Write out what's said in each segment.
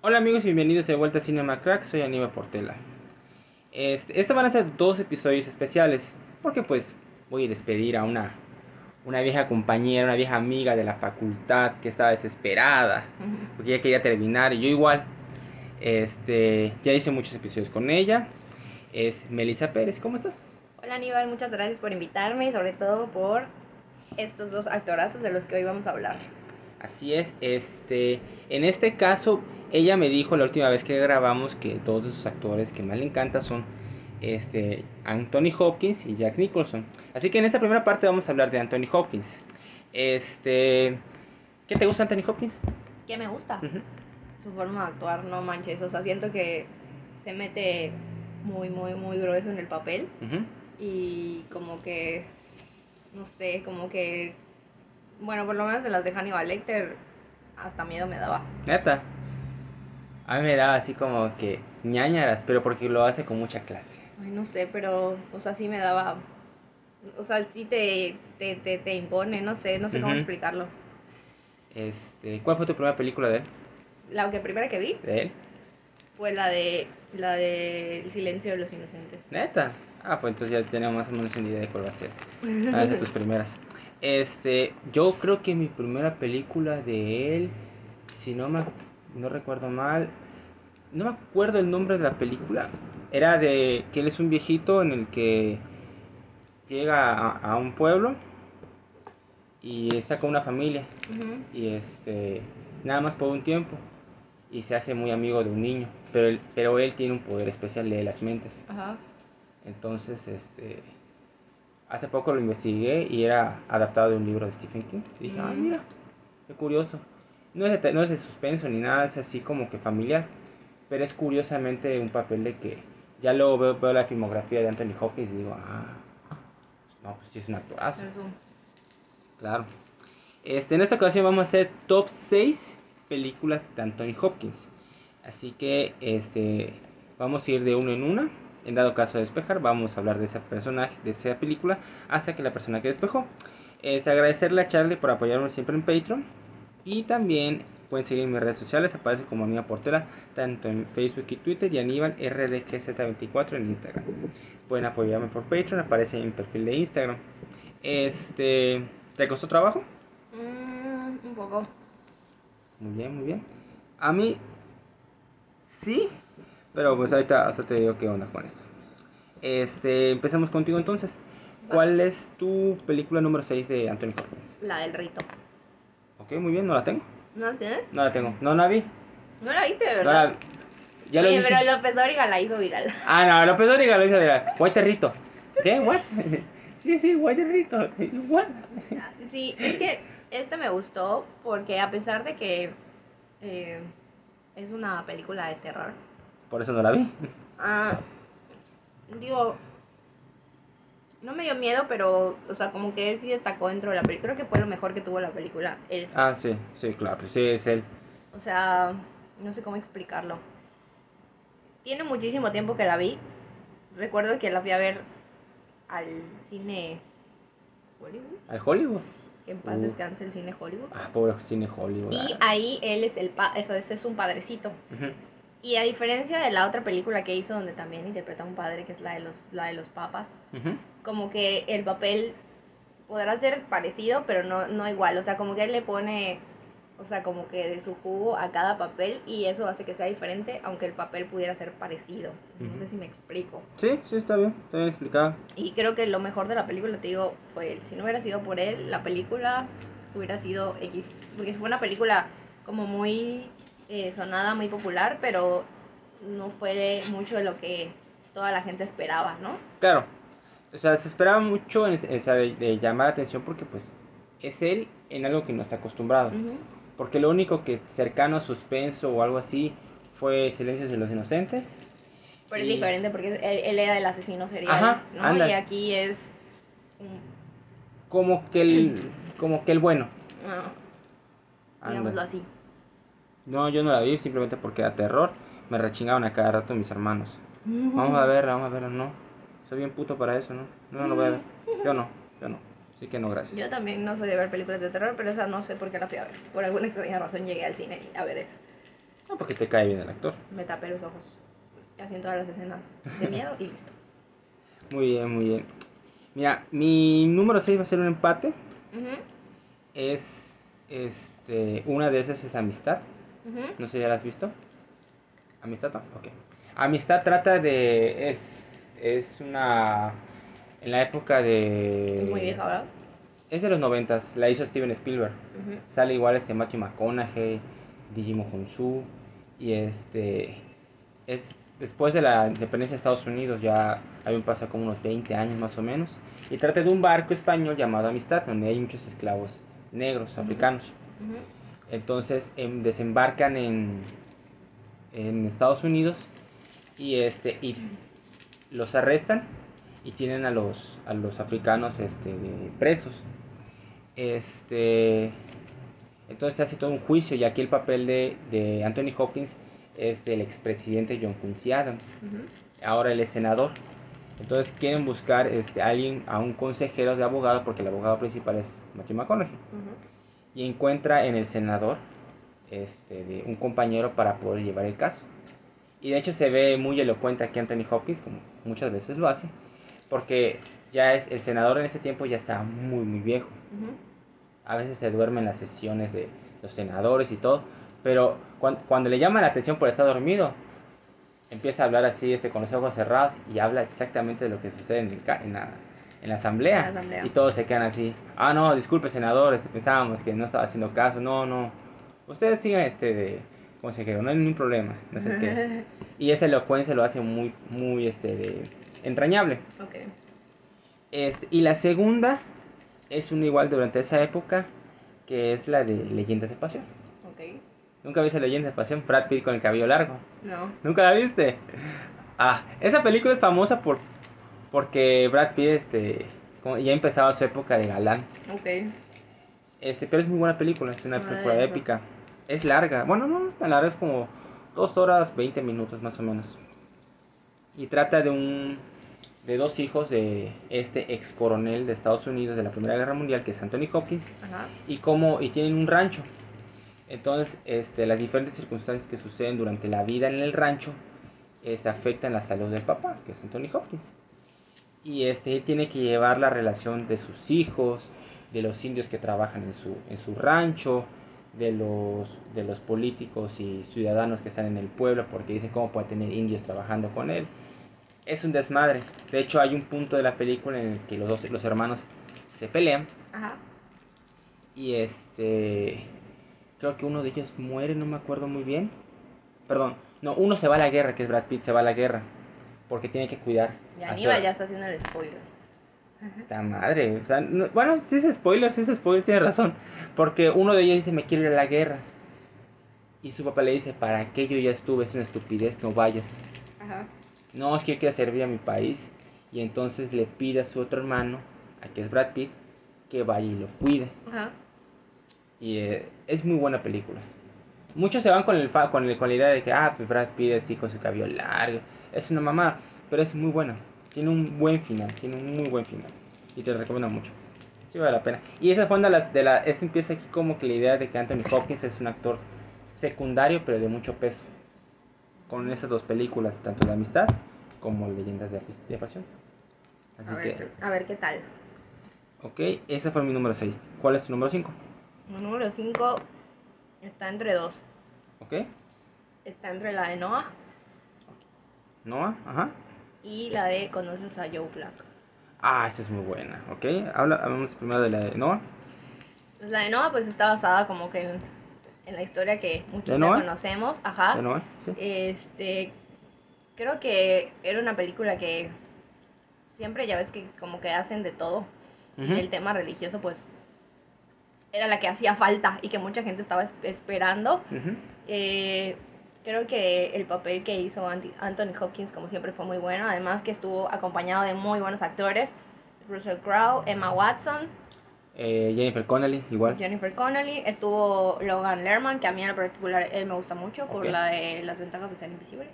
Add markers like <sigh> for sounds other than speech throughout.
Hola amigos y bienvenidos de vuelta a Cinema Crack, soy Aníbal Portela. Este, estos van a ser dos episodios especiales, porque pues voy a despedir a una, una vieja compañera, una vieja amiga de la facultad que estaba desesperada, porque ya quería terminar, y yo igual. Este, ya hice muchos episodios con ella. Es Melissa Pérez, ¿cómo estás? Hola Aníbal, muchas gracias por invitarme y sobre todo por estos dos actorazos de los que hoy vamos a hablar. Así es, este, en este caso, ella me dijo la última vez que grabamos que dos de sus actores que más le encanta son este, Anthony Hopkins y Jack Nicholson. Así que en esta primera parte vamos a hablar de Anthony Hopkins. Este, ¿qué te gusta Anthony Hopkins? ¿Qué me gusta? Su forma de actuar, no manches, o sea, siento que se mete muy, muy, muy grueso en el papel y como que, no sé, como que, bueno, por lo menos de las de Hannibal Lecter, hasta miedo me daba. Neta. A mí me daba así como que ñañaras, pero porque lo hace con mucha clase. Ay, no sé, pero, o sea, sí me daba, o sea, sí te, te, te, te impone, no sé, no sé cómo explicarlo. Este, ¿cuál fue tu primera película de él? La que primera que vi ¿De él? fue la de la de El silencio de los inocentes. Neta. Ah, pues entonces ya tenemos más o menos una idea de cuál va a ser. <laughs> Ah, de tus primeras. Este, yo creo que mi primera película de él, si no me no recuerdo mal, no me acuerdo el nombre de la película. Era de que él es un viejito en el que llega a, a un pueblo y está con una familia y este nada más por un tiempo y se hace muy amigo de un niño, pero él, pero él tiene un poder especial de las mentes. Entonces, este, hace poco lo investigué y era adaptado de un libro de Stephen King. Y dije, ah, Mm. mira, qué curioso. No es, de, no es de suspenso ni nada, es así como que familiar. Pero es curiosamente un papel de que ya luego veo, veo la filmografía de Anthony Hopkins y digo, ah, no, pues sí es un actorazo. Claro. Este, en esta ocasión vamos a hacer top 6 películas de Anthony Hopkins. Así que este, vamos a ir de uno en una. En dado caso de despejar, vamos a hablar de ese personaje, de esa película, hasta que la persona que despejó. Es agradecerle a Charlie por apoyarme siempre en Patreon. Y también pueden seguir en mis redes sociales, aparece como Amiga Portera, tanto en Facebook y Twitter, y Aníbal RDGZ24 en Instagram. Pueden apoyarme por Patreon, aparece en mi perfil de Instagram. Este, ¿te costó trabajo? Mm, un poco. Muy bien, muy bien. A mí, sí, pero pues ahorita, ahorita te digo qué onda con esto. Este, empecemos contigo entonces. ¿Cuál es tu película número 6 de Anthony Hopkins? La del rito. Ok, muy bien, no la tengo. ¿No la tienes? No la tengo. No la vi. ¿No la viste, de No verdad? la, ya lo Oye, pero López Dóriga la hizo viral. Ah, no, López Dóriga lo hizo de White Rito. ¿Qué? <laughs> ¿What? <laughs> sí, sí, White Rito. ¿What? Sí, es que este me gustó porque a pesar de que eh, es una película de terror, Por eso no la vi. ah, digo, no me dio miedo, pero, o sea, como que él sí destacó dentro de la película. Creo que fue lo mejor que tuvo la película. Él. Ah, sí, sí, claro. Sí, es él. O sea, no sé cómo explicarlo. Tiene muchísimo tiempo que la vi. Recuerdo que la fui a ver al cine Hollywood. Al Hollywood. Que en paz Uh. descanse el cine Hollywood. Ah, pobre cine Hollywood. Y ah. ahí él es el pa eso ese es un padrecito. Ujú. Y a diferencia de la otra película que hizo donde también interpreta a un padre que es la de los la de los papas, Ujú. como que el papel podrá ser parecido, pero no no igual, o sea, como que él le pone o sea, como que de su jugo a cada papel y eso hace que sea diferente, aunque el papel pudiera ser parecido. No Ujú. sé si me explico. Sí, sí, está bien, está bien explicado. Y creo que lo mejor de la película, te digo, fue él. Si no hubiera sido por él, la película hubiera sido X. Porque fue una película como muy eh, sonada, muy popular, pero no fue mucho de lo que toda la gente esperaba, ¿no? Claro, o sea, se esperaba mucho en, sea, de, de llamar la atención porque pues es él en algo que no está acostumbrado. Porque lo único que cercano a suspenso o algo así fue Silencios de los Inocentes Pero Y- es diferente porque él, él era el asesino serial, Ajá, ¿no? anda. Y aquí es... Como que el, como que el bueno. ah, Anda. digámoslo así. No, yo no la vi simplemente porque era terror. Me rechingaban a cada rato mis hermanos. Vamos a verla, vamos a verla, no. Soy bien puto para eso, ¿no? No, no lo voy a ver. Yo no, yo no. Así que no, gracias. Yo también no soy de ver películas de terror, pero esa no sé por qué la fui a ver. Por alguna extraña razón llegué al cine a ver esa. No, porque te cae bien el actor. Me tapé los ojos. Y así en todas las escenas de miedo y listo. Muy bien, muy bien. Mira, mi número 6 va a ser un empate. Es, este, una de esas es Amistad. No sé, ¿ya la has visto? ¿Amistad? No, ok. Amistad trata de, es, es una, en la época de... Es muy vieja, ¿verdad? Es de los noventas, la hizo Steven Spielberg. Sale igual este Matthew McConaughey, Digimon Honsu y este es después de la independencia de Estados Unidos ya hay un paso como unos 20 años más o menos y trata de un barco español llamado Amistad donde hay muchos esclavos negros africanos. Entonces em, desembarcan en en Estados Unidos y este y los arrestan y tienen a los a los africanos este presos. Este entonces se hace todo un juicio y aquí el papel de, de Anthony Hopkins es el expresidente John Quincy Adams. Ahora él es senador. Entonces quieren buscar este, a alguien, a un consejero de abogado, porque el abogado principal es Matthew McConaughey. Y encuentra en el senador este, de un compañero para poder llevar el caso. Y de hecho se ve muy elocuente aquí Anthony Hopkins, como muchas veces lo hace, porque ya es el senador en ese tiempo ya está muy muy viejo. A veces se duerme en las sesiones de los senadores y todo, pero cuan- cuando, le llama la atención por estar dormido, empieza a hablar así, este, con los ojos cerrados y habla exactamente de lo que sucede en, el en la, en la asamblea. En la asamblea. Y todos se quedan así, ah, no, disculpe senador, este, pensábamos que no estaba haciendo caso, no, no. Ustedes sigan este de consejero, no hay ningún problema, no sé qué. <laughs> Y esa elocuencia lo hace muy, muy, este, de, entrañable. ok. Este, y la segunda es una igual durante esa época, que es la de Leyendas de Pasión. Ok. ¿Nunca viste Leyendas de Pasión? Brad Pitt con el cabello largo. No. ¿Nunca la viste? Ah, esa película es famosa por porque Brad Pitt este, como ya empezaba su época de galán. Ok. Este, pero es muy buena película, es una película épica. Es larga, bueno, no es tan larga, es como 2 horas 20 minutos más o menos. Y trata de un de dos hijos de este ex coronel de Estados Unidos de la Primera Guerra Mundial, que es Anthony Hopkins, Ajá. y cómo y tienen un rancho. Entonces, este, las diferentes circunstancias que suceden durante la vida en el rancho este, afectan la salud del papá, que es Anthony Hopkins. Y este él tiene que llevar la relación de sus hijos, de los indios que trabajan en su, en su rancho, de los, de los políticos y ciudadanos que están en el pueblo, porque dicen cómo puede tener indios trabajando con él. Es un desmadre. De hecho, hay un punto de la película en el que los dos los hermanos se pelean Ajá. y este. Creo que uno de ellos muere, no me acuerdo muy bien. Perdón, no, uno se va a la guerra, que es Brad Pitt, se va a la guerra. Porque tiene que cuidar. Su- Aníbal ya está haciendo el spoiler. Puta madre, o sea, no- bueno, si es spoiler, si es spoiler, tiene razón. Porque uno de ellos dice, me quiero ir a la guerra. Y su papá le dice, ¿para qué yo ya estuve? Es una estupidez, no vayas. Ajá. No, es que yo quiero servir a mi país. Y entonces le pide a su otro hermano, a que es Brad Pitt, que vaya y lo cuide. Ajá. Y eh, es muy buena película. Muchos se van con, el fa- con, el- con la idea de que, ah, pues Brad Pitt así con su cabello largo. Es una mamá, pero es muy buena. Tiene un buen final, tiene un muy buen final. Y te lo recomiendo mucho. Sí vale la pena. Y esa fue una de las, de la, esa empieza aquí como que la idea de que Anthony Hopkins es un actor secundario, pero de mucho peso. Con esas dos películas, tanto de amistad como Leyendas de, de Pasión. Así A ver, que, a ver qué tal. ok, ese fue mi número 6. ¿Cuál es tu número 5? El número 5 está entre dos. ¿Ok? Está entre la de Noah Noah, ajá. y la de Conoces a Joe Black. Ah, esa es muy buena, ¿ok? Habla, hablamos primero de la de Noah. Pues la de Noah pues está basada como que en, en la historia que muchos conocemos. Ajá. ¿De Noah? Sí. Este, creo que era una película que siempre ya ves que como que hacen de todo. Y el tema religioso pues era la que hacía falta y que mucha gente estaba es- esperando. Eh, Creo que el papel que hizo Anthony Hopkins, como siempre, fue muy bueno. Además que estuvo acompañado de muy buenos actores. Russell Crowe, Emma Watson, Eh, Jennifer Connelly, igual. Jennifer Connelly. Estuvo Logan Lerman, que a mí en particular él me gusta mucho por la de las ventajas de ser invisible.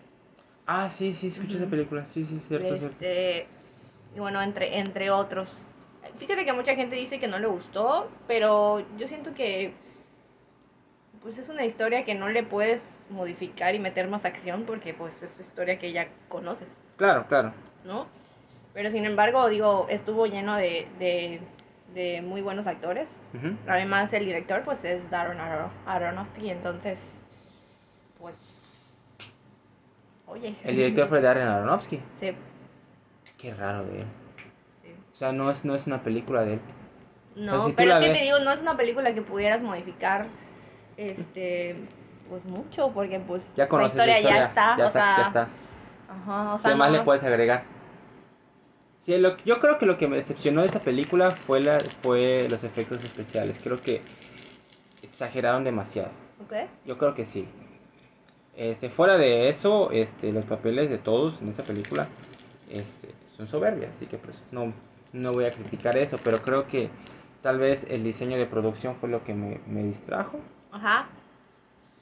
Ah, sí, sí, escuché esa película. Sí, sí, cierto, cierto. Este, y bueno, entre, entre otros. Fíjate que mucha gente dice que no le gustó, pero yo siento que pues es una historia que no le puedes modificar y meter más acción porque pues es historia que ya conoces, Claro, claro. ¿no? Pero sin embargo, digo, estuvo lleno de, de, de muy buenos actores. Además, el director pues es Darren Aron- Aronofsky, entonces, pues, oye. El director fue Darren Aronofsky. Sí, Qué raro de él. sí. O sea, no es, no es una película de él. No, si pero es que te digo, no es una película que pudieras modificar, este, pues mucho, porque pues Ya la historia, ya está, Ya o está, sea, ya está. ajá, o sea, ¿Qué más no- le puedes agregar? Sí, lo, yo creo que lo que me decepcionó de esa película fue, la, fue los efectos especiales. Creo que exageraron demasiado. ¿Ok? Yo creo que sí. Este, fuera de eso, este, los papeles de todos en esa película este, son soberbias, así que pues no, no voy a criticar eso, pero creo que tal vez el diseño de producción fue lo que me, me distrajo, Ajá.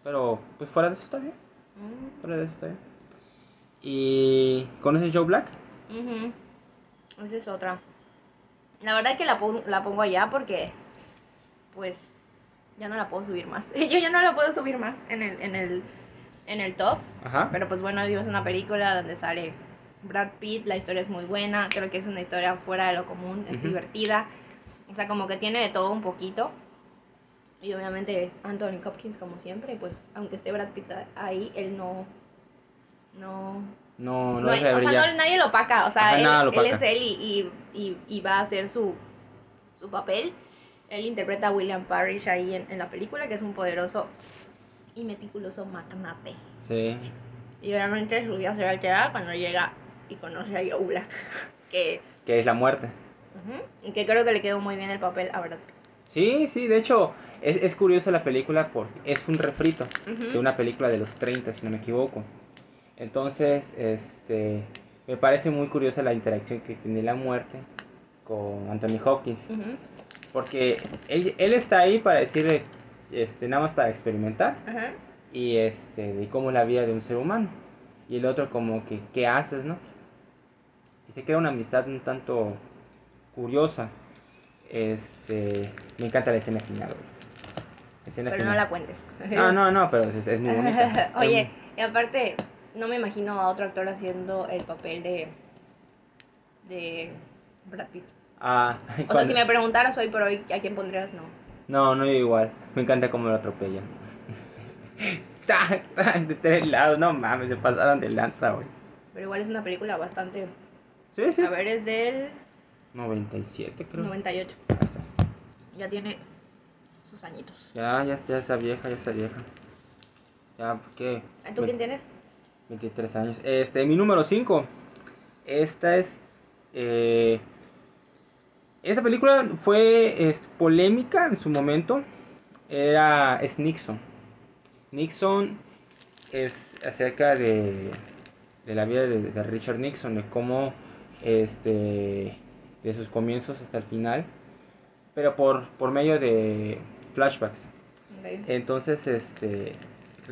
pero pues fuera de eso está bien, Mm, fuera de eso está bien. ¿Y conoces Joe Black? ujú. Esa es otra. La verdad que la, pon- la pongo allá porque, pues, ya no la puedo subir más. <laughs> Yo ya no la puedo subir más en el, en el, en el top. Ajá. Pero pues bueno, es una película donde sale Brad Pitt, la historia es muy buena, creo que es una historia fuera de lo común, es divertida, o sea, como que tiene de todo un poquito. Y obviamente Anthony Hopkins como siempre, pues aunque esté Brad Pitt ahí, él no... No, No, no, no hay- o sea, no, nadie lo opaca, o sea, Ajá, él, él es él y, y, y, y va a hacer su, su papel. Él interpreta a William Parrish ahí en, en la película, que es un poderoso y meticuloso magnate. Sí. Y obviamente su vida se va a alterar cuando llega y conoce a Joe Black. <laughs> Que, Que es la muerte. ujú, y que creo que le quedó muy bien el papel a Brad Pitt. Sí, sí, de hecho, es, es curioso la película porque es un refrito de una película de los 30, si no me equivoco. Entonces, este, me parece muy curiosa la interacción que tiene la muerte con Anthony Hopkins. Porque él, él está ahí para decirle, este, nada más para experimentar y este, de cómo es la vida de un ser humano. Y el otro como que, ¿qué haces, no? Y se crea una amistad un tanto curiosa. Este, me encanta la escena final, güey. Pero no la cuentes. No, no, no, pero es, es muy bonita. <laughs> Oye, y aparte, no me imagino a otro actor haciendo el papel de. de Brad Pitt. Ah, O sea, si me preguntaras hoy por hoy a quién pondrías, no. No, no yo igual. Me encanta cómo lo atropellan. <laughs> Tac, tac, de tres lados, no mames, se pasaron de lanza, güey. Pero igual es una película bastante. Sí, sí. A ver, es del 97, creo. 98. Ahí está. Ya tiene sus añitos. Ya, ya, ya está vieja, ya está vieja. Ya, ¿qué? ¿Tú quién tienes? 23 años. Este, mi número 5. Esta es. Eh, esta película fue es, polémica en su momento. Era. Es Nixon. Nixon es acerca de, de la vida de, de Richard Nixon, de cómo. Este. De sus comienzos hasta el final. Pero por, por medio de flashbacks. Entonces, este,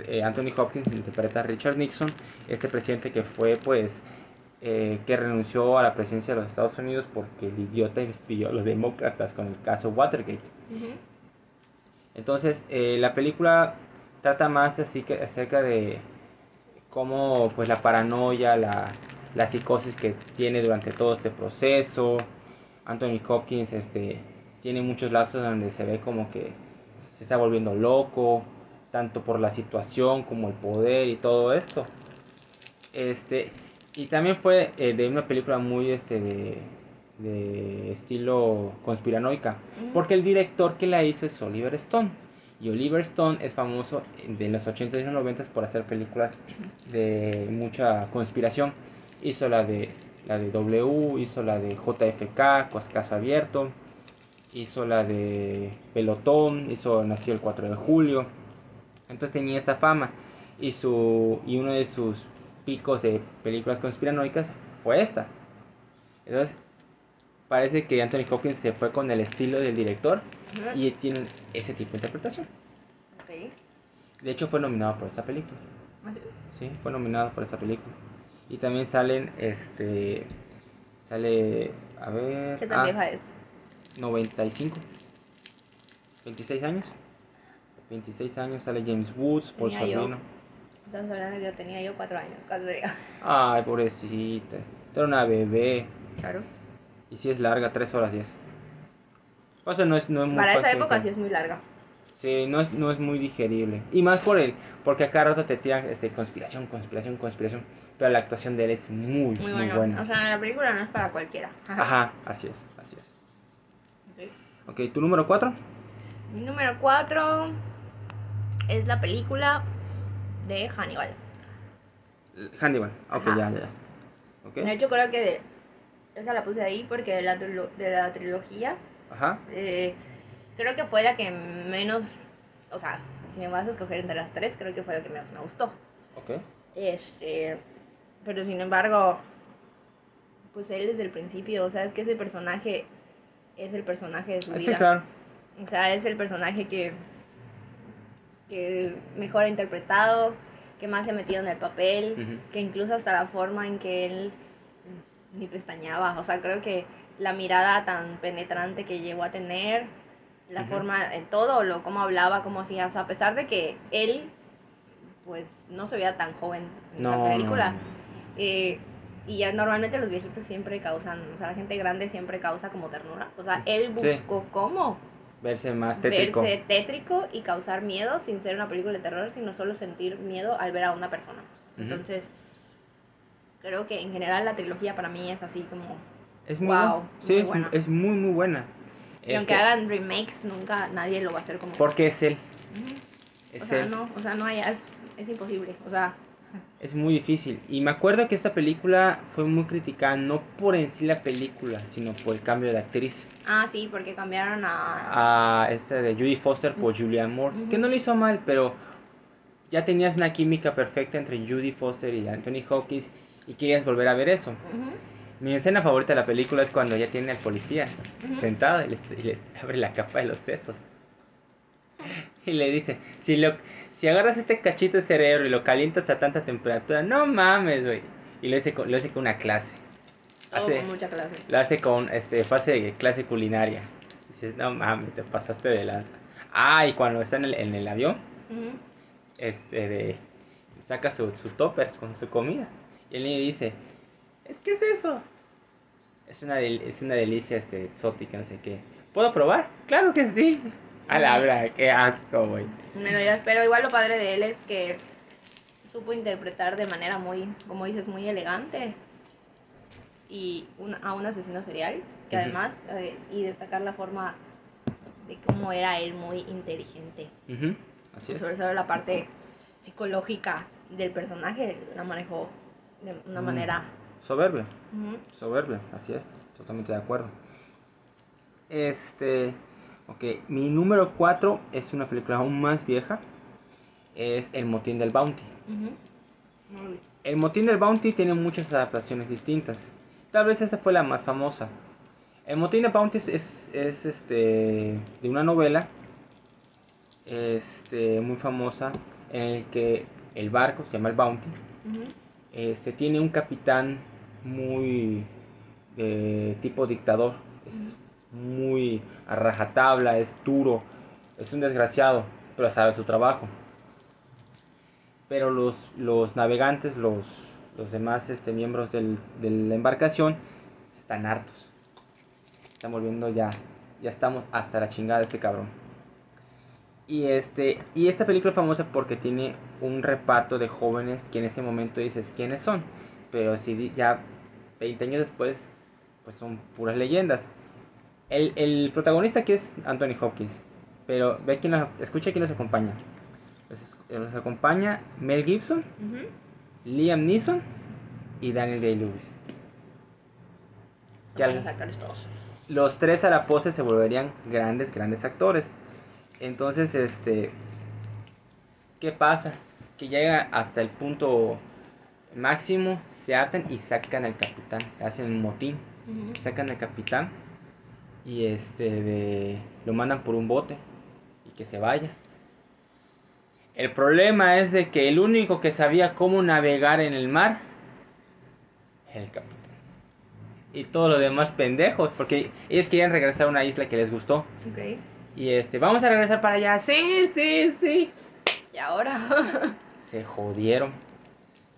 eh, Anthony Hopkins interpreta a Richard Nixon, este presidente que fue, pues, eh, que renunció a la presidencia de los Estados Unidos porque el idiota despidió a los demócratas con el caso Watergate. Entonces, eh, la película trata más así que acerca de cómo, pues, la paranoia, la, la psicosis que tiene durante todo este proceso. Anthony Hopkins, este, tiene muchos lapsos donde se ve como que se está volviendo loco, tanto por la situación como el poder y todo esto. Este, y también fue eh, de una película muy este de, de estilo conspiranoica, Ujú. porque el director que la hizo es Oliver Stone. Y Oliver Stone es famoso de los 80s y los 90s por hacer películas de mucha conspiración. Hizo la de la de W, hizo la de JFK, Caso Abierto, hizo la de Pelotón, hizo Nació el 4 de julio. Entonces tenía esta fama. Y, su, y uno de sus picos de películas conspiranoicas fue esta. Entonces, parece que Anthony Hopkins se fue con el estilo del director y tiene ese tipo de interpretación. De hecho, fue nominado por esta película. Así. Sí, fue nominado por esta película. Y también salen, este, sale, a ver, ¿Qué tan ah, vieja es? 95, 26 años. 26 años sale James Woods, Paul Tenía yo. Sorvino. Estamos hablando de que yo tenía yo cuatro años, casi sería. Ay, pobrecita. Era una bebé. Claro. Y si es larga, 3 horas 10. O sea, no es, no es muy Para esa época que- sí es muy larga. Sí, no es, no es muy digerible. Y más por él, porque a cada rato te tiran este, conspiración, conspiración, conspiración. Pero la actuación de él es muy, Muy muy, bueno. buena. O sea, la película no es para cualquiera. Ajá, así es, así es. Ok. ¿tu número 4? Mi número 4 es la película de Hannibal. Hannibal. Ok, Ajá. ya, ya. ya. Ok. De hecho, creo que esa la puse ahí porque de la, de la trilogía Ajá. eh, creo que fue la que menos, o sea, si me vas a escoger entre las tres, creo que fue la que menos me gustó. Ok. Este, pero sin embargo, pues él desde el principio, o sea, es que ese personaje es el personaje de su Ah, vida. Claro. O sea, es el personaje que, que mejor ha interpretado, que más se ha metido en el papel, que incluso hasta la forma en que él ni pestañaba. O sea, creo que la mirada tan penetrante que llegó a tener, la forma, en todo, lo cómo hablaba, cómo hacía, o sea, a pesar de que él, pues, no se veía tan joven en No, la no, película. no. eh, y ya normalmente los viejitos siempre causan, o sea, la gente grande siempre causa como ternura. O sea, él Sí. buscó cómo Verse más tétrico. verse tétrico y causar miedo sin ser una película de terror, sino solo sentir miedo al ver a una persona. Ujú. Entonces, creo que en general la trilogía para mí es así como... Es muy Wow. Sí, muy es, buena. es muy, muy buena. Y aunque Este, hagan remakes, nunca nadie lo va a hacer como... Porque es él. Ujú. Es O sea, él. no, o sea, no hay, es, es imposible. O sea, Es muy difícil. Y me acuerdo que esta película fue muy criticada, no por en sí la película, sino por el cambio de actriz. ah, sí, porque cambiaron a... A esta de Judy Foster por Julianne Moore. Que no lo hizo mal, pero ya tenías una química perfecta entre Judy Foster y Anthony Hopkins. Y querías volver a ver eso. Mi escena favorita de la película es cuando ya tiene al policía sentado y le, y le abre la capa de los sesos. Y le dice, si lo si agarras este cachito de cerebro y lo calientas a tanta temperatura, no mames, güey. Y lo hace con, lo hace con una clase. Todo Hace, con mucha clase. lo hace con este fase de clase culinaria. Dices, no mames, te pasaste de lanza. Ah, y cuando está en el, en el avión, este de saca su, su topper con su comida. Y el niño dice, ¿es qué es eso? Es una, es una delicia este, exótica, no sé qué. ¿Puedo probar? Claro que sí. A la verdad, qué asco, güey. Pero igual lo padre de él es que supo interpretar de manera muy, como dices, muy elegante y un- a un asesino serial, que además, eh, y destacar la forma de cómo era él muy inteligente. Ujú, Así es. Sobre todo la parte psicológica del personaje la manejó de una Mm. manera... Soberbio, Ujú. soberbio, así es. Totalmente de acuerdo. Este, ok, mi número 4 es una película aún más vieja. Es El Motín del Bounty. El Motín del Bounty tiene muchas adaptaciones distintas. Tal vez esa fue la más famosa. El Motín del Bounty es, es- es, este, de una novela este, muy famosa en el que el barco se llama el Bounty. Ujú. Este, tiene un capitán muy de tipo dictador. Es muy a rajatabla, es duro, es un desgraciado, pero sabe su trabajo. Pero los, los navegantes, los, los demás este, miembros del- de la embarcación, están hartos. Están volviendo ya, ya estamos hasta la chingada de este cabrón. Y, este, y esta película es famosa porque tiene un reparto de jóvenes que en ese momento dices quiénes son. Pero si ya 20 años después, pues son puras leyendas. El, el protagonista aquí es Anthony Hopkins. Pero ve quién nos, escucha quién nos acompaña. Nos, nos acompaña Mel Gibson. Liam Neeson y Daniel Day-Lewis. Que los tres a la pose se volverían grandes, grandes actores. Entonces, este, ¿qué pasa? que llega hasta el punto máximo, se atan y sacan al capitán, hacen un motín, sacan al capitán y este de, lo mandan por un bote y que se vaya. El problema es de que el único que sabía cómo navegar en el mar el capitán. Y todos los demás pendejos, porque ellos querían regresar a una isla que les gustó. Y este, vamos a regresar para allá. Sí, sí, sí. Y ahora. <laughs> Se jodieron.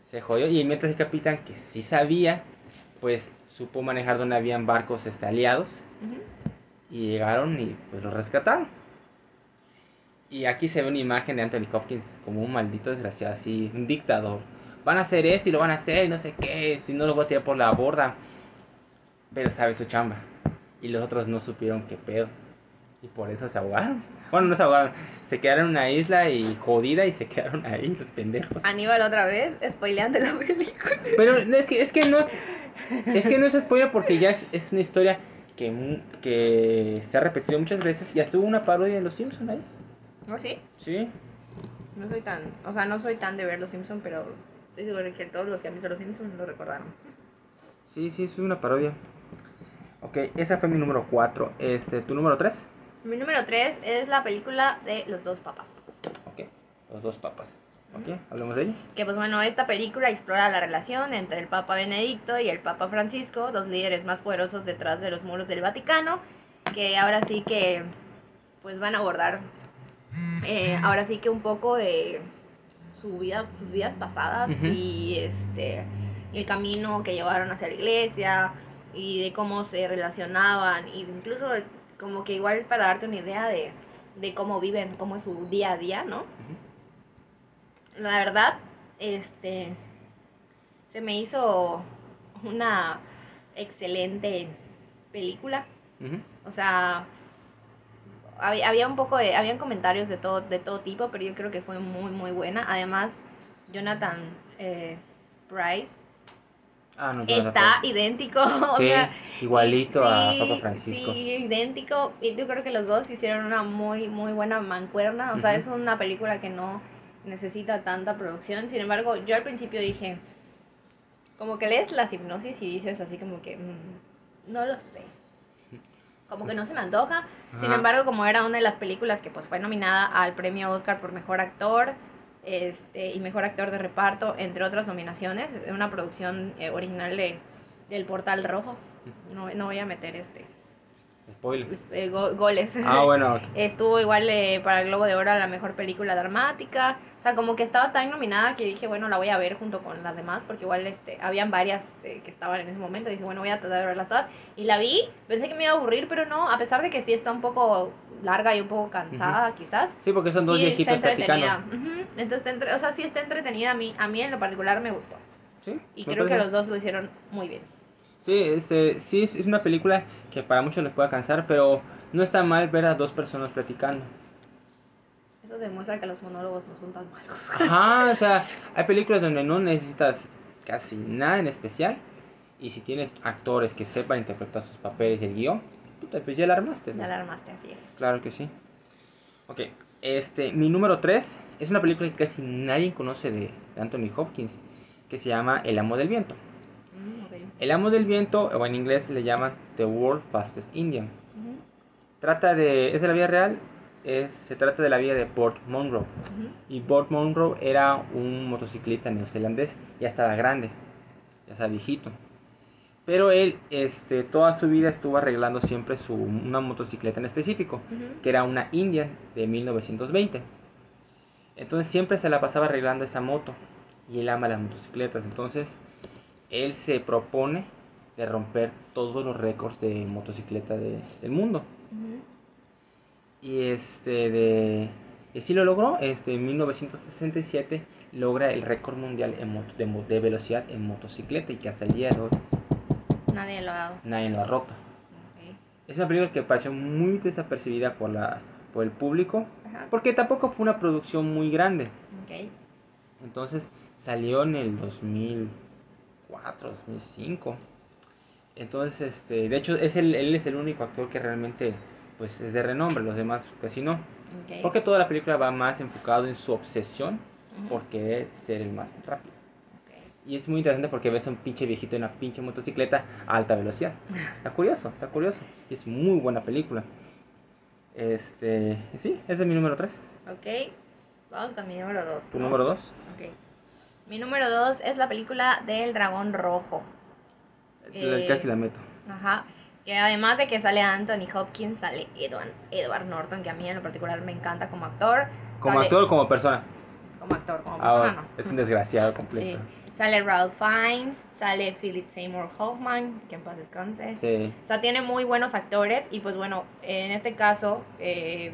Se jodió. Y mientras el capitán, que sí sabía, pues supo manejar donde habían barcos este, aliados. Y llegaron y pues lo rescataron. Y aquí se ve una imagen de Anthony Hopkins como un maldito desgraciado, así, un dictador. Van a hacer esto y lo van a hacer y no sé qué, si no lo voy a tirar por la borda. Pero sabe su chamba. Y los otros no supieron qué pedo. Y por eso se ahogaron. Bueno, no se ahogaron, se quedaron en una isla y jodida y se quedaron ahí, los pendejos. Aníbal otra vez, spoileando la película. Pero es que, es que no. Es que no es spoiler porque ya es, es una historia que, que se ha repetido muchas veces. Y hasta hubo una parodia de los Simpsons ahí. ¿No sí? Sí. No soy tan, o sea, no soy tan de ver Los Simpsons, pero estoy segura que todos los que han visto Los Simpsons lo recordaron. Sí, sí, es una parodia. Ok, esa fue mi número 4. Este, ¿tu número 3? Mi número 3 es la película de Los dos papas. Ok, los dos papas. Ok, hablemos de ella. Que pues bueno, esta película explora la relación entre el Papa Benedicto y el Papa Francisco, dos líderes más poderosos detrás de los muros del Vaticano, que ahora sí que pues van a abordar eh, ahora sí que un poco de su vida, sus vidas pasadas Ujú. y este el camino que llevaron hacia la iglesia y de cómo se relacionaban y incluso como que igual para darte una idea de, de cómo viven, cómo es su día a día, ¿no? La verdad, este se me hizo una excelente película. O sea, había, había un poco de, habían comentarios de todo, de todo tipo, pero yo creo que fue muy, muy buena. Además, Jonathan eh, Price Ah, no, está idéntico. <laughs> o Sí, sea, igualito a Papa Francisco. Sí, idéntico. Y yo creo que los dos hicieron una muy, muy buena mancuerna. O sea, es una película que no necesita tanta producción. Sin embargo, yo al principio dije, como que lees las hipnosis y dices así como que, "Mm, no lo sé. Como que no se me antoja. Sin embargo, como era una de las películas que pues fue nominada al premio Oscar por mejor actor este y mejor actor de reparto, entre otras nominaciones, es una producción eh, original de del Portal Rojo. No, no voy a meter este Spoiler. eh, go- goles. Ah, bueno. <laughs> Estuvo igual eh, para el Globo de Oro a la mejor película dramática. O sea, como que estaba tan nominada que dije, bueno, la voy a ver junto con las demás, porque igual este, habían varias eh, que estaban en ese momento. dije, bueno, voy a tratar de verlas todas. Y la vi, pensé que me iba a aburrir, pero no, a pesar de que sí está un poco larga y un poco cansada, quizás. Sí, porque son dos sí, viejitos está entretenida. platicando. Ujú, Entonces, o sea, sí está entretenida. A mí, a mí en lo particular me gustó. Sí, Y creo que los dos lo hicieron muy bien. Sí, este, sí, es una película que para muchos les puede cansar, pero no está mal ver a dos personas platicando. Eso demuestra que los monólogos no son tan malos. Ajá, <laughs> o sea, hay películas donde no necesitas casi nada en especial. Y si tienes actores que sepan interpretar sus papeles y el guion, puta, pues ya la armaste. ¿no? Ya la armaste, así es. Claro que sí. Ok, este, mi número 3 es una película que casi nadie conoce de Anthony Hopkins, que se llama El Amo del Viento. El Amo del Viento, o en inglés le llaman The World Fastest Indian. Trata de, es de la vida real, es, se trata de la vida de Burt Monroe. Y Burt Monroe era un motociclista neozelandés, ya estaba grande, ya estaba viejito. Pero él, este, toda su vida estuvo arreglando siempre su, una motocicleta en específico, que era una Indian de 1920. Entonces siempre se la pasaba arreglando esa moto y él ama las motocicletas. Entonces él se propone de romper todos los récords de motocicleta de- del mundo. Y este de y sí lo logró, este en 1967 logra el récord mundial en moto- de, velocidad en motocicleta y que hasta el día de hoy Nadie lo ha nadie lo ha roto. Es una película que pareció muy desapercibida por la por el público, Ajá. porque tampoco fue una producción muy grande. Entonces salió en el 2004, 2005. Entonces, este, de hecho, es el, él es el único actor que realmente pues es de renombre, los demás casi no. Ok. Porque toda la película va más enfocado en su obsesión Ujú. por querer ser el más rápido. Ok. Y es muy interesante porque ves a un pinche viejito en una pinche motocicleta a alta velocidad. Está curioso, está curioso. Y es muy buena película. Este, sí, ese es mi número 3. Ok, vamos con mi número 2. ¿Tu número 2? Ok. Mi número 2 es la película del dragón rojo. Eh, Casi la meto. Ajá. Que además de que sale Anthony Hopkins, sale Edward, Edward Norton, que a mí en lo particular me encanta como actor. ¿Como Sale- actor o como persona? Como actor, como persona, Ahora, no. es un desgraciado Sí. completo. Sale Ralph Fiennes, sale Philip Seymour Hoffman, que en paz descanse. Sí. O sea, tiene muy buenos actores y pues bueno, en este caso, eh,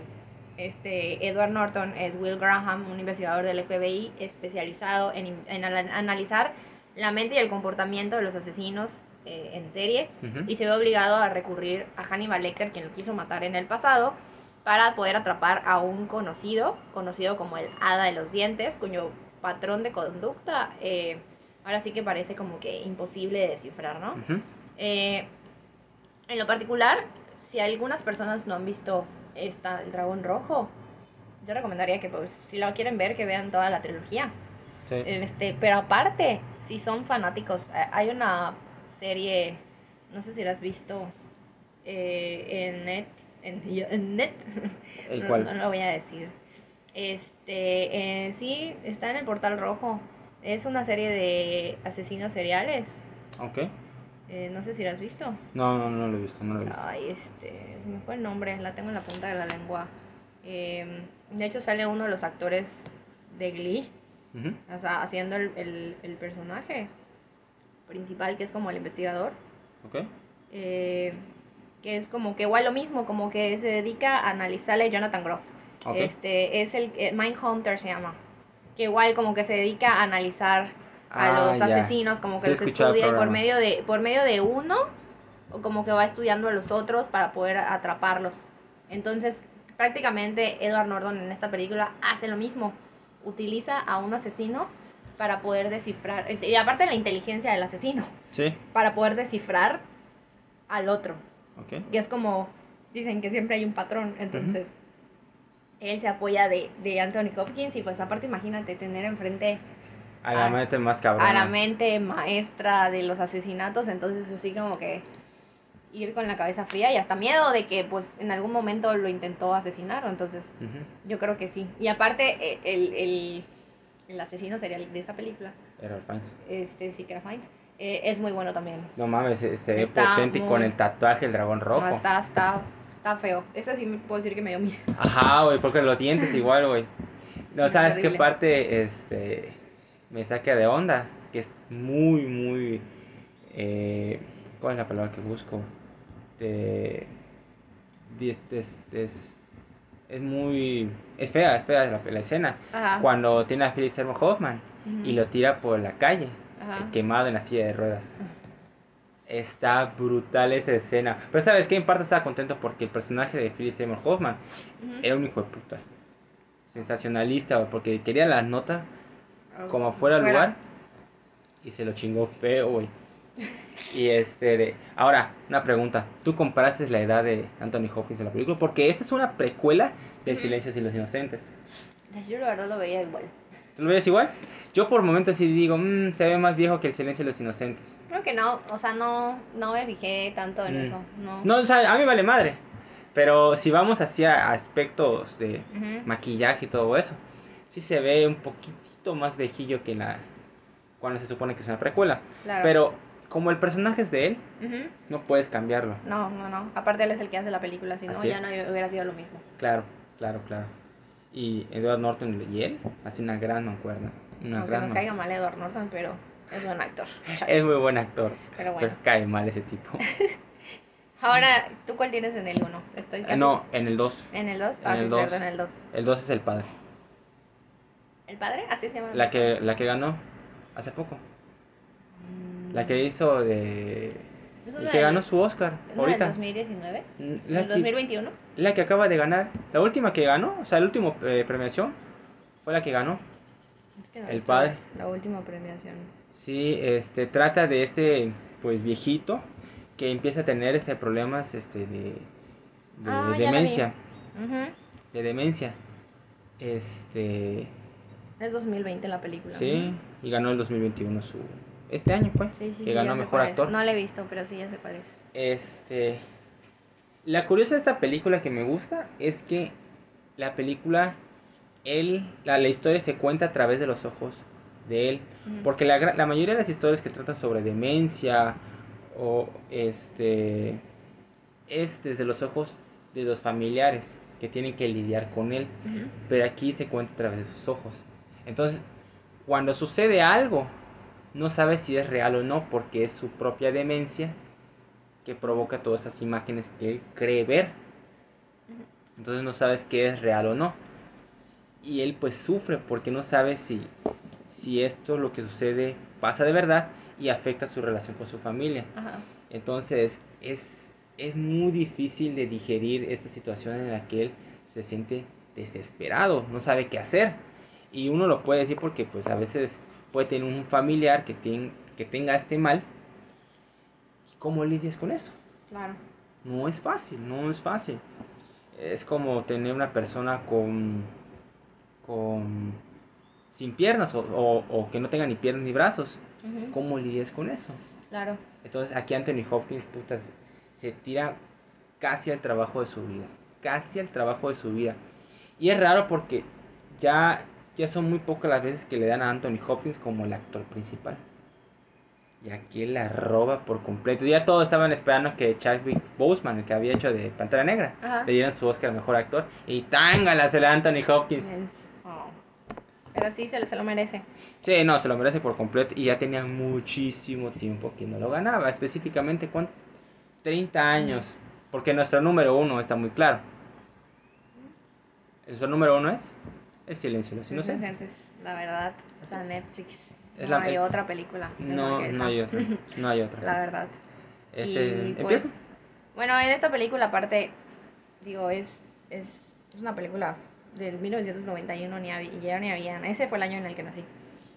este Edward Norton es Will Graham, un investigador del FBI especializado en, en analizar la mente y el comportamiento de los asesinos eh, en serie y se ve obligado a recurrir a Hannibal Lecter, quien lo quiso matar en el pasado, para poder atrapar a un conocido, conocido como el Hada de los Dientes, cuyo patrón de conducta eh, ahora sí que parece como que imposible de descifrar, ¿no? Eh, en lo particular, si algunas personas no han visto esta, el dragón rojo, yo recomendaría que pues, si la quieren ver, que vean toda la trilogía. Sí. Este, pero aparte, si son fanáticos, eh, hay una serie, no sé si la has visto eh, en net, en, <laughs> en net, ¿El no, cuál? no lo voy a decir. Este, eh, sí, está en el portal rojo. Es una serie de asesinos seriales. Ok. Eh, no sé si la has visto. No, no, no lo he visto, no lo he visto. Ay, este, se me fue el nombre, la tengo en la punta de la lengua. Eh, de hecho, sale uno de los actores de Glee, o sea, haciendo el, el, el personaje principal, que es como el investigador. Ok. eh, que es como que igual lo mismo, como que se dedica a analizarle a Jonathan Groff. Ok. Este, es el eh, Mindhunter se llama. Que igual como que se dedica a analizar a Ah, los ya. asesinos, como que Sí los estudia y por medio de por medio de uno o como que va estudiando a los otros para poder atraparlos. Entonces, prácticamente Edward Norton en esta película hace lo mismo. Utiliza a un asesino para poder descifrar y aparte la inteligencia del asesino, Sí. para poder descifrar al otro. Ok. Y es como, dicen que siempre hay un patrón, entonces él se apoya de, de Anthony Hopkins y pues aparte imagínate tener enfrente A la Ah, mente más cabrona. a la mente maestra de los asesinatos, entonces así como que ir con la cabeza fría y hasta miedo de que pues en algún momento lo intentó asesinar, entonces Ujú. yo creo que sí. Y aparte eh, el, el, el asesino serial de esa película, Era fans. este sí que era Fiennes, eh, es muy bueno también. No mames, se, se ve potente y muy- con el tatuaje, el dragón rojo. No, está, está, está feo. Ese sí me puedo decir que me dio miedo. Ajá, güey, porque los dientes igual, güey. <laughs> No, Es ¿sabes qué parte este, me saca de onda? Que es muy, muy... Eh, ¿Cuál es la palabra que busco? De... des- des- es muy... Es fea, es fea la, la escena. Ajá. Cuando tiene a Philip Seymour Hoffman y lo tira por la calle, Ajá. eh, quemado en la silla de ruedas. Está brutal esa escena. Pero sabes que en parte estaba contento porque el personaje de Philip Seymour Hoffman era un hijo de puta. Sensacionalista, porque quería la nota como fuera el lugar y se lo chingó feo, güey. Y este, de... ahora, una pregunta. ¿Tú comparaste la edad de Anthony Hopkins en la película? Porque esta es una precuela de Ujú. Silencios y los Inocentes. Yo la verdad lo veía igual. ¿Tú lo ves igual? Yo por momentos sí digo, "Mm, se ve más viejo que el Silencio de los Inocentes. Creo que no, o sea, no, no me fijé tanto en Mm. eso. No. No, o sea, a mí vale madre. Pero si vamos hacia aspectos de maquillaje y todo eso, sí se ve un poquitito más viejillo que la cuando se supone que es una precuela. Claro. Pero como el personaje es de él, Ujú. no puedes cambiarlo. No, no, no. Aparte él es el que hace la película, si no, ya no hubiera sido lo mismo. Claro, claro, claro. Y Edward Norton y él hace una gran mancuerna. Una Aunque gran nos caiga mal Edward Norton, pero es buen actor. Es muy buen actor. Pero bueno. Pero cae mal ese tipo. <laughs> Ahora, ¿tú cuál tienes en el 1? Estoy Eh, casi- no, en el 2. ¿En el 2? en Ah, en el 2. El 2 es el padre. ¿El padre? Así se llama. La que, la que ganó hace poco. Mm. La que hizo de... ¿Es y que ganó su Oscar ¿Es una ahorita. del 2019? Mm, La ¿El que, 2021? la que acaba de ganar. La última que ganó, o sea, la última eh, premiación fue la que ganó. Es que no he El padre. La última premiación. Sí, este trata de este pues viejito que empieza a tener este problemas este de, de Ah, la demencia, de demencia. Este Es 2020 la película. Sí, y ganó el 2021 su... Este año fue, Sí, sí, que sí, ganó Mejor. Actor. No la he visto, pero sí, ya sé cuál es. Este. La curiosa de esta película que me gusta es que la película, él, la, la historia se cuenta a través de los ojos de él. Porque la, la mayoría de las historias que tratan sobre demencia o este. es desde los ojos de los familiares que tienen que lidiar con él. Pero aquí se cuenta a través de sus ojos. Entonces, cuando sucede algo, no sabe si es real o no, porque es su propia demencia que provoca todas esas imágenes que él cree ver. Entonces no sabes qué es real o no. Y él pues sufre porque no sabe si, si esto, lo que sucede, pasa de verdad y afecta su relación con su familia. Ajá. Entonces es, es muy difícil de digerir esta situación en la que él se siente desesperado, no sabe qué hacer. Y uno lo puede decir porque pues a veces puede tener un familiar que, ten- que tenga este mal. ¿Y ¿Cómo lidias con eso? Claro. No es fácil, no es fácil. Es como tener una persona con, con sin piernas o, o- o que no tenga ni piernas ni brazos. ¿Cómo lidias con eso? Claro. Entonces aquí Anthony Hopkins, putas, se tira casi al trabajo de su vida. Casi al trabajo de su vida. Y es raro porque ya, ya son muy pocas las veces que le dan a Anthony Hopkins como el actor principal. Y aquí la roba por completo. Ya todos estaban esperando que Chadwick Boseman, el que había hecho de Pantera Negra, Ajá. le dieran su Oscar a Mejor Actor. Y tángala se le da a Anthony Hopkins. Oh. Pero sí, se lo, se lo merece. Sí, no, se lo merece por completo. Y ya tenía muchísimo tiempo que no lo ganaba. Específicamente, ¿cuánto? 30 años. Porque nuestro número uno está muy claro. Nuestro número uno es El silencio los inocentes. Inocentes, la verdad. O sea, Netflix. Es no la- hay es- otra película. No, no hay otra. No hay otra. <laughs> La verdad. Este, y pues, bueno, en esta película aparte, digo, es, es, es una película del 1991, ni había, ya ni había, ese fue el año en el que nací.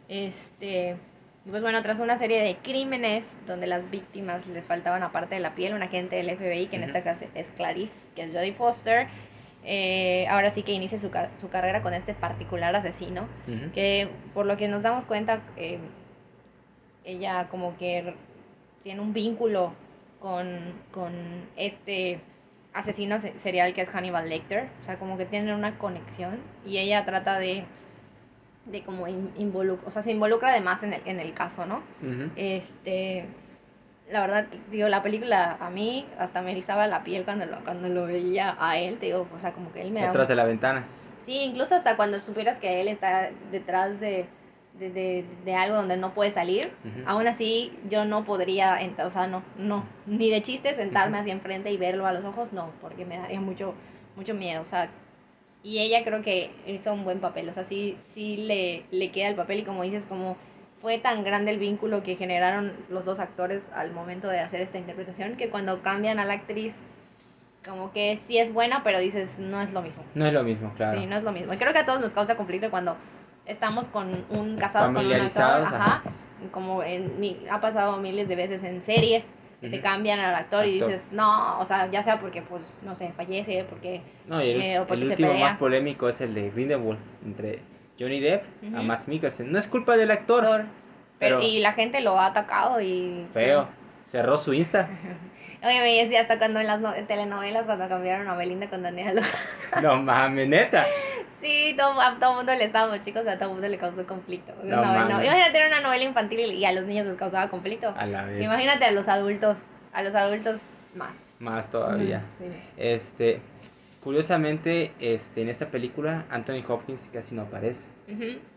Este, y pues bueno, tras una serie de crímenes donde las víctimas les faltaban aparte de la piel, un agente del FBI, que en Ujú. este caso es Clarice, que es Jodie Foster, eh, ahora sí que inicia su, su carrera con este particular asesino, que por lo que nos damos cuenta, eh, ella como que tiene un vínculo con, con este asesino se- serial que es Hannibal Lecter, o sea, como que tienen una conexión y ella trata de, de como in- involu- o sea, se involucra además en el, en el caso, ¿no? Este, la verdad, digo, la película a mí hasta me erizaba la piel cuando lo, cuando lo veía a él, te digo, o sea, como que él me da Detrás de la ventana. Sí, incluso hasta cuando supieras que él está detrás de, de, de, de algo donde no puede salir, Ujú. aún así yo no podría, o sea, no, no, ni de chiste sentarme así enfrente y verlo a los ojos, no, porque me daría mucho, mucho miedo, o sea, y ella creo que hizo un buen papel, o sea, sí, sí le, le queda el papel y como dices, como fue tan grande el vínculo que generaron los dos actores al momento de hacer esta interpretación que cuando cambian a la actriz, como que sí es buena, pero dices, no es lo mismo. No es lo mismo, claro. Sí, no es lo mismo. Y creo que a todos nos causa conflicto cuando estamos con un casados con un actor, ajá, como en, ha pasado miles de veces en series que te cambian al actor, y dices, no, o sea, ya sea porque pues no sé, fallece, porque No, y el, último pelea. más polémico es el de Grindelwald entre Johnny Depp a. Max Mikkelsen. No es culpa del actor. pero, pero- y la gente lo ha atacado y Feo. Cerró su Insta. <laughs> Oye, me decía hasta cuando en las no- telenovelas cuando cambiaron a Belinda con Daniela. No <laughs> mames, neta. Sí, todo, a todo mundo le estábamos chicos, a todo mundo le causó conflicto. No No. Imagínate era una novela infantil y a los niños les causaba conflicto. A la vez. Imagínate a los adultos, a los adultos más. Más todavía. Sí. Este, curiosamente, este, en esta película Anthony Hopkins casi no aparece.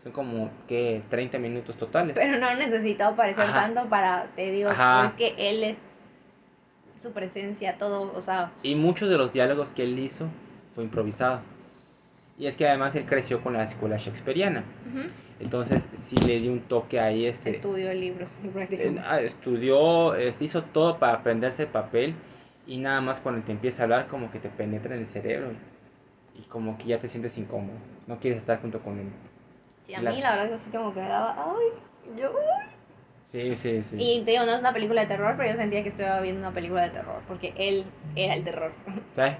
Son como que 30 minutos totales. Pero no necesitó aparecer Ajá. tanto para, te digo, Ajá. es que él es su presencia, todo, o sea, Y muchos de los diálogos que él hizo fue improvisado. Y es que además él creció con la escuela shakespeariana. Entonces sí le dio un toque ahí ese. estudió el libro <laughs> Eh, ah, estudió, este, hizo todo para aprenderse el papel y nada más cuando te empieza a hablar como que te penetra en el cerebro y como que ya te sientes incómodo, no quieres estar junto con él. Sí, a la- mí la verdad es que así como que daba, ay, yo, uy. Sí, sí, sí. Y te digo, no es una película de terror, pero yo sentía que estaba viendo una película de terror, porque él era el terror. ¿Sabes?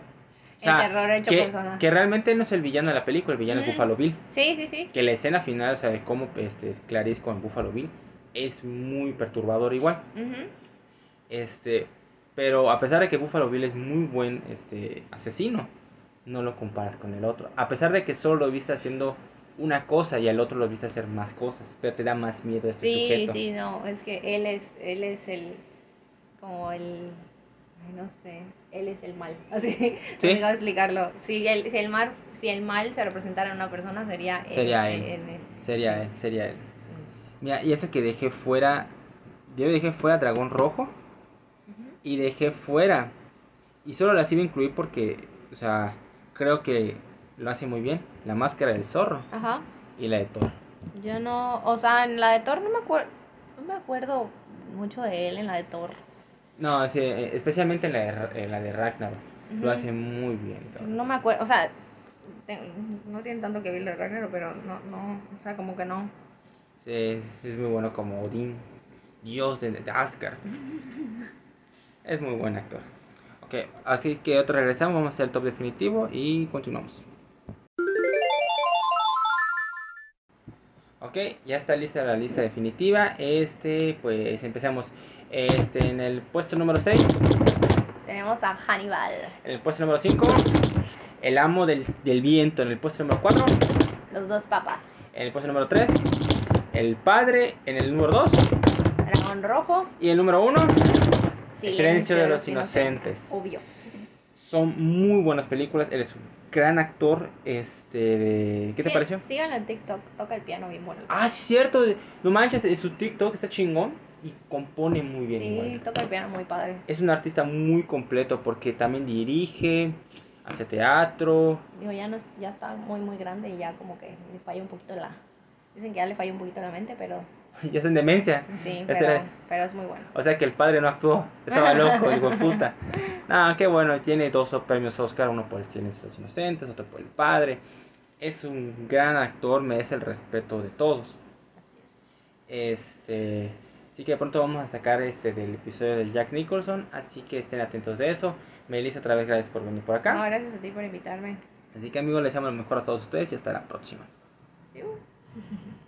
O sea, el terror hecho que, persona. que realmente no es el villano de la película, el villano es Mm. Buffalo Bill. Sí, sí, sí. Que la escena final, o sea, de cómo este, es Clarice con Buffalo Bill, es muy perturbador igual. Ujú. Este, pero a pesar de que Buffalo Bill es muy buen este, asesino, no lo comparas con el otro. A pesar de que solo lo viste haciendo una cosa y al otro lo viste hacer más cosas, pero te da más miedo este Sí, sujeto. sí, no, es que él es, él es el, como el, no sé, él es el mal, <laughs> así, Sí. no sé explicarlo. Si el, si el mal, si el mal se representara en una persona sería él. Sería él. Sería él, sería él. Sí. Mira, y eso que dejé fuera, yo dejé fuera Dragón Rojo. Y dejé fuera, y solo las iba a incluir porque, o sea, creo que lo hace muy bien, la máscara del zorro Ajá. y la de Thor. Yo no, o sea, en la de Thor no me acuerdo, no me acuerdo mucho de él en la de Thor. No, sí, eh, especialmente en la de, en la de Ragnarok, lo hace muy bien. No me acuerdo, o sea, te- no tiene tanto que ver el Ragnarok, pero no, no, o sea, como que no. Sí, es muy bueno como Odín, dios de, de Asgard. <laughs> Es muy buen actor. Ok, así que otro regresamos, vamos a hacer el top definitivo y continuamos. Ok, ya está lista la lista definitiva. Este, pues empezamos. Este, en el puesto número 6, Tenemos a Hannibal, en el puesto número 5, El amo del, del viento. En el puesto número 4, los dos papas, en el puesto número 3, El padre. En el número 2, Dragón Rojo, y el número 1, Silencio, Silencio de los Inocentes. Obvio. Son muy buenas películas. Él es un gran actor. Este, de- ¿qué te Sí, pareció? Síganlo en TikTok, toca el piano bien bonito. Ah, sí, cierto. No manches, en su TikTok está chingón y compone muy bien. sí, igual. toca el piano muy padre. Es un artista muy completo porque también dirige, hace teatro. Digo, ya, no, ya está muy, muy grande y ya como que le falla un poquito la... Dicen que ya le falla un poquito la mente, pero <laughs> Ya está en demencia. sí, pero, era- pero es muy bueno. O sea que el padre no actuó. Estaba <laughs> loco, hijo de puta. No, qué bueno. Tiene dos premios Oscar: uno por El Silencio de los Inocentes, otro por El Padre. Es un gran actor, merece el respeto de todos. Este. Así que pronto vamos a sacar este del episodio de Jack Nicholson. Así que estén atentos de eso. Melissa, otra vez gracias por venir por acá. No, gracias a ti por invitarme. Así que amigos, les llamo lo mejor a todos ustedes y hasta la próxima. Sí. <laughs>